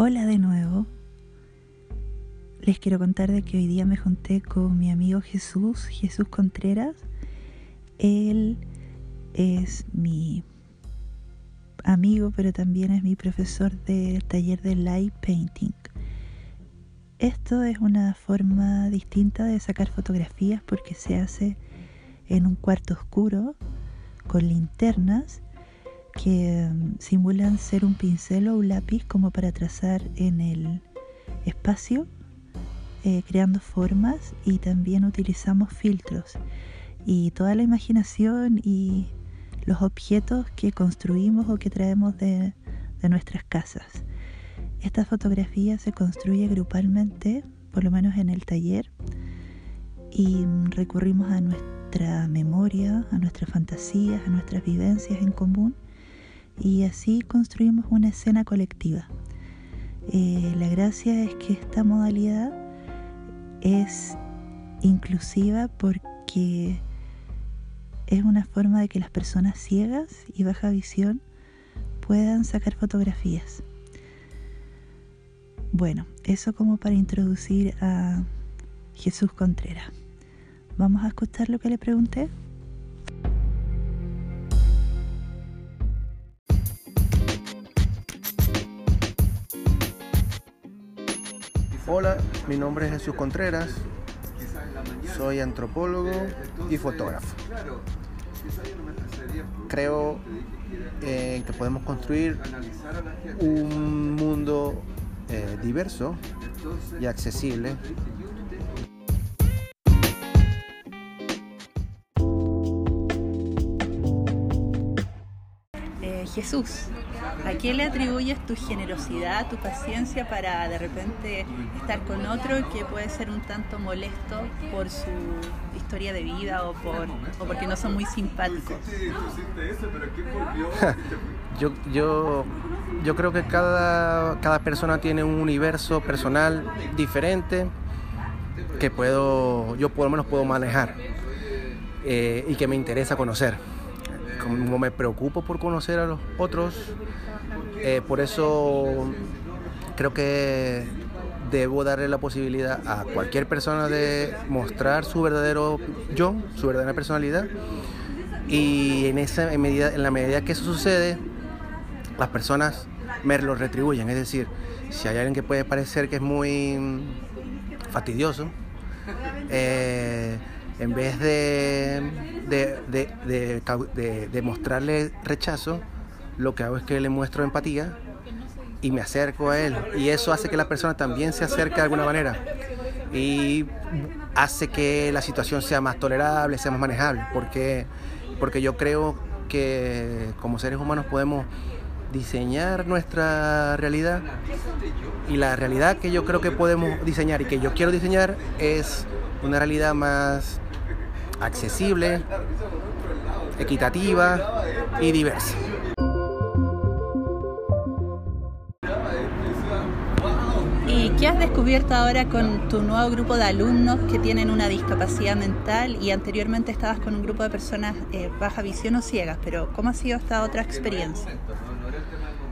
Hola de nuevo. Les quiero contar de que hoy día me junté con mi amigo Jesús, Jesús Contreras. Él es mi amigo, pero también es mi profesor de taller de light painting. Esto es una forma distinta de sacar fotografías porque se hace en un cuarto oscuro con linternas que mm, simulan ser un pincel o un lápiz como para trazar en el espacio, eh, creando formas y también utilizamos filtros y toda la imaginación y los objetos que construimos o que traemos de, de nuestras casas. Esta fotografía se construye grupalmente, por lo menos en el taller, y mm, recurrimos a nuestra memoria, a nuestras fantasías, a nuestras vivencias en común y así construimos una escena colectiva. Eh, la gracia es que esta modalidad es inclusiva porque es una forma de que las personas ciegas y baja visión puedan sacar fotografías. Bueno, eso como para introducir a Jesús Contreras. Vamos a escuchar lo que le pregunté. Hola, mi nombre es Jesús Contreras, soy antropólogo y fotógrafo. Creo eh, que podemos construir un mundo eh, diverso y accesible. Eh, Jesús, ¿a quién le atribuyes tu generosidad, tu paciencia para de repente estar con otro que puede ser un tanto molesto por su historia de vida o, por, o porque no son muy simpáticos? yo, yo, yo creo que cada, cada persona tiene un universo personal diferente que puedo, yo por lo menos puedo manejar eh, y que me interesa conocer. Como me preocupo por conocer a los otros, eh, por eso creo que debo darle la posibilidad a cualquier persona de mostrar su verdadero yo, su verdadera personalidad. Y en, esa, medida, en la medida que eso sucede, las personas me lo retribuyen. Es decir, si hay alguien que puede parecer que es muy fastidioso, eh, en vez de, de, de, de, mostrarle rechazo, lo que hago es que le muestro empatía y me acerco a él. Y eso hace que la persona también se acerque de alguna manera. Y hace que la situación sea más tolerable, sea más manejable. Porque, porque yo creo que como seres humanos podemos diseñar nuestra realidad y la realidad que yo creo que podemos diseñar y que yo quiero diseñar es una realidad más accesible, equitativa y diversa. ¿Y qué has descubierto ahora con tu nuevo grupo de alumnos que tienen una discapacidad mental y anteriormente estabas con un grupo de personas eh, baja visión o ciegas? Pero ¿cómo ha sido esta otra experiencia?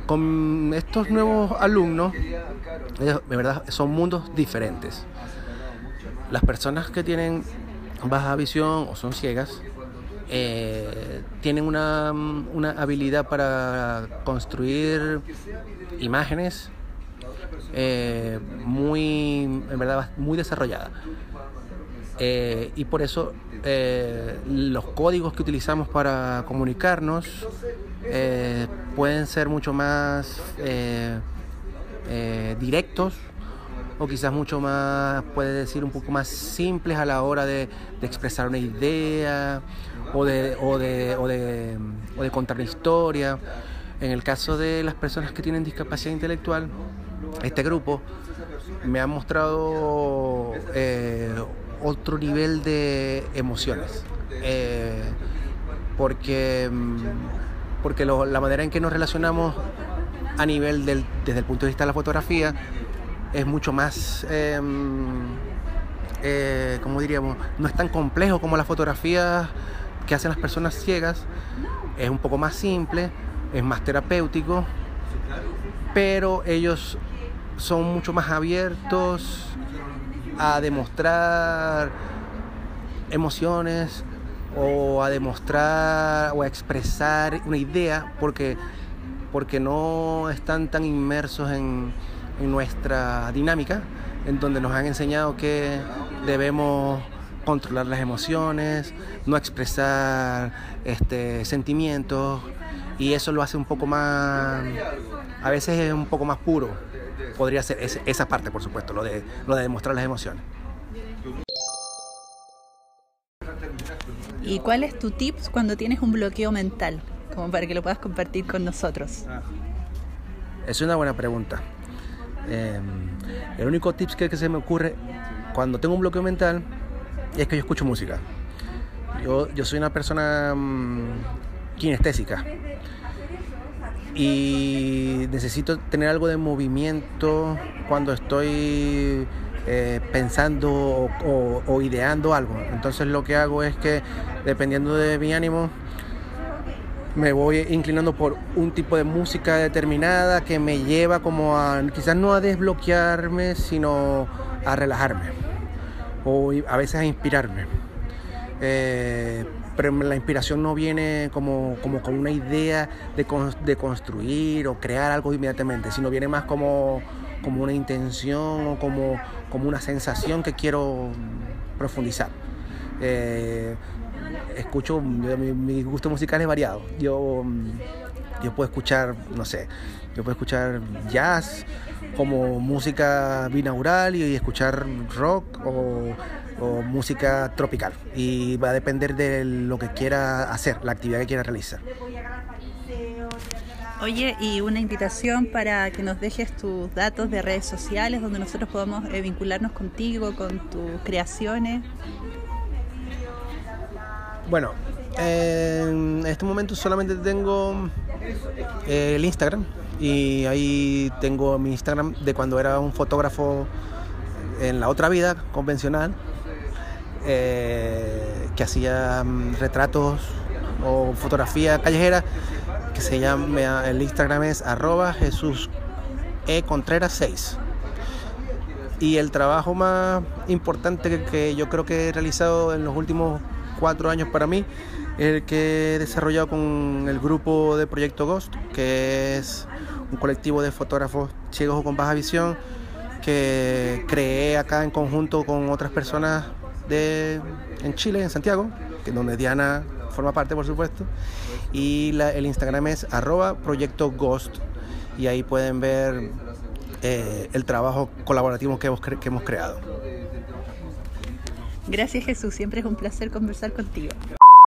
Con estos nuevos alumnos, de verdad, son mundos diferentes. Las personas que tienen baja visión o son ciegas eh, tienen una, una, habilidad para construir imágenes eh, muy, en verdad, muy desarrollada. Eh, y por eso los códigos que utilizamos para comunicarnos pueden ser mucho más directos o quizás mucho más, puede decir, un poco más simples a la hora de, expresar una idea o de, o, de, o, de, o de contar una historia. En el caso de las personas que tienen discapacidad intelectual, este grupo me ha mostrado eh, otro nivel de emociones. Eh, porque porque lo, la manera en que nos relacionamos a nivel del, desde el punto de vista de la fotografía es mucho más, eh, eh, diríamos, no es tan complejo como las fotografías que hacen las personas ciegas, es un poco más simple, es más terapéutico, pero ellos son mucho más abiertos a demostrar emociones o a demostrar o a expresar una idea porque, porque no están tan inmersos en, en nuestra dinámica, en donde nos han enseñado que debemos controlar las emociones, no expresar este, sentimientos y eso lo hace un poco más, a veces es un poco más puro. Podría ser esa parte, por supuesto, lo de, lo de demostrar las emociones. ¿Y cuál es tu tips cuando tienes un bloqueo mental? Como para que lo puedas compartir con nosotros. Es una buena pregunta. Em, el único tips que, se me ocurre cuando tengo un bloqueo mental es que yo escucho música. Yo, soy una persona mm, kinestésica y necesito tener algo de movimiento cuando estoy eh, pensando o, ideando algo. Entonces lo que hago es que dependiendo de mi ánimo me voy inclinando por un tipo de música determinada que me lleva como a quizás no a desbloquearme sino a relajarme o a veces a inspirarme. Eh, pero la inspiración no viene como, como con una idea de, de construir o crear algo inmediatamente, sino viene más como como una intención o como, como una sensación que quiero profundizar. Eh, escucho, mi, gusto musical es variado. Yo, yo puedo escuchar, no sé, yo puedo escuchar jazz como música binaural y escuchar rock o, o, música tropical. Y va a depender de lo que quiera hacer, la actividad que quiera realizar. Oye, y una invitación para que nos dejes tus datos de redes sociales donde nosotros podamos eh, vincularnos contigo, con tus creaciones. Bueno, en este momento solamente tengo eh, el Instagram y ahí tengo mi Instagram de cuando era un fotógrafo en la otra vida convencional eh, que hacía mm, retratos o fotografía callejera que se llama, el Instagram es arroba Jesús E Contreras 6. Y el trabajo más importante que, yo creo que he realizado en los últimos cuatro años para mí el que he desarrollado con el grupo de Proyecto Ghost, que es un colectivo de fotógrafos ciegos o con baja visión que creé acá en conjunto con otras personas de, en Chile, en Santiago, donde Diana forma parte, por supuesto. Y el Instagram es arroba proyecto Ghost. Y ahí pueden ver eh, el trabajo colaborativo que hemos creado. Gracias Jesús, siempre es un placer conversar contigo.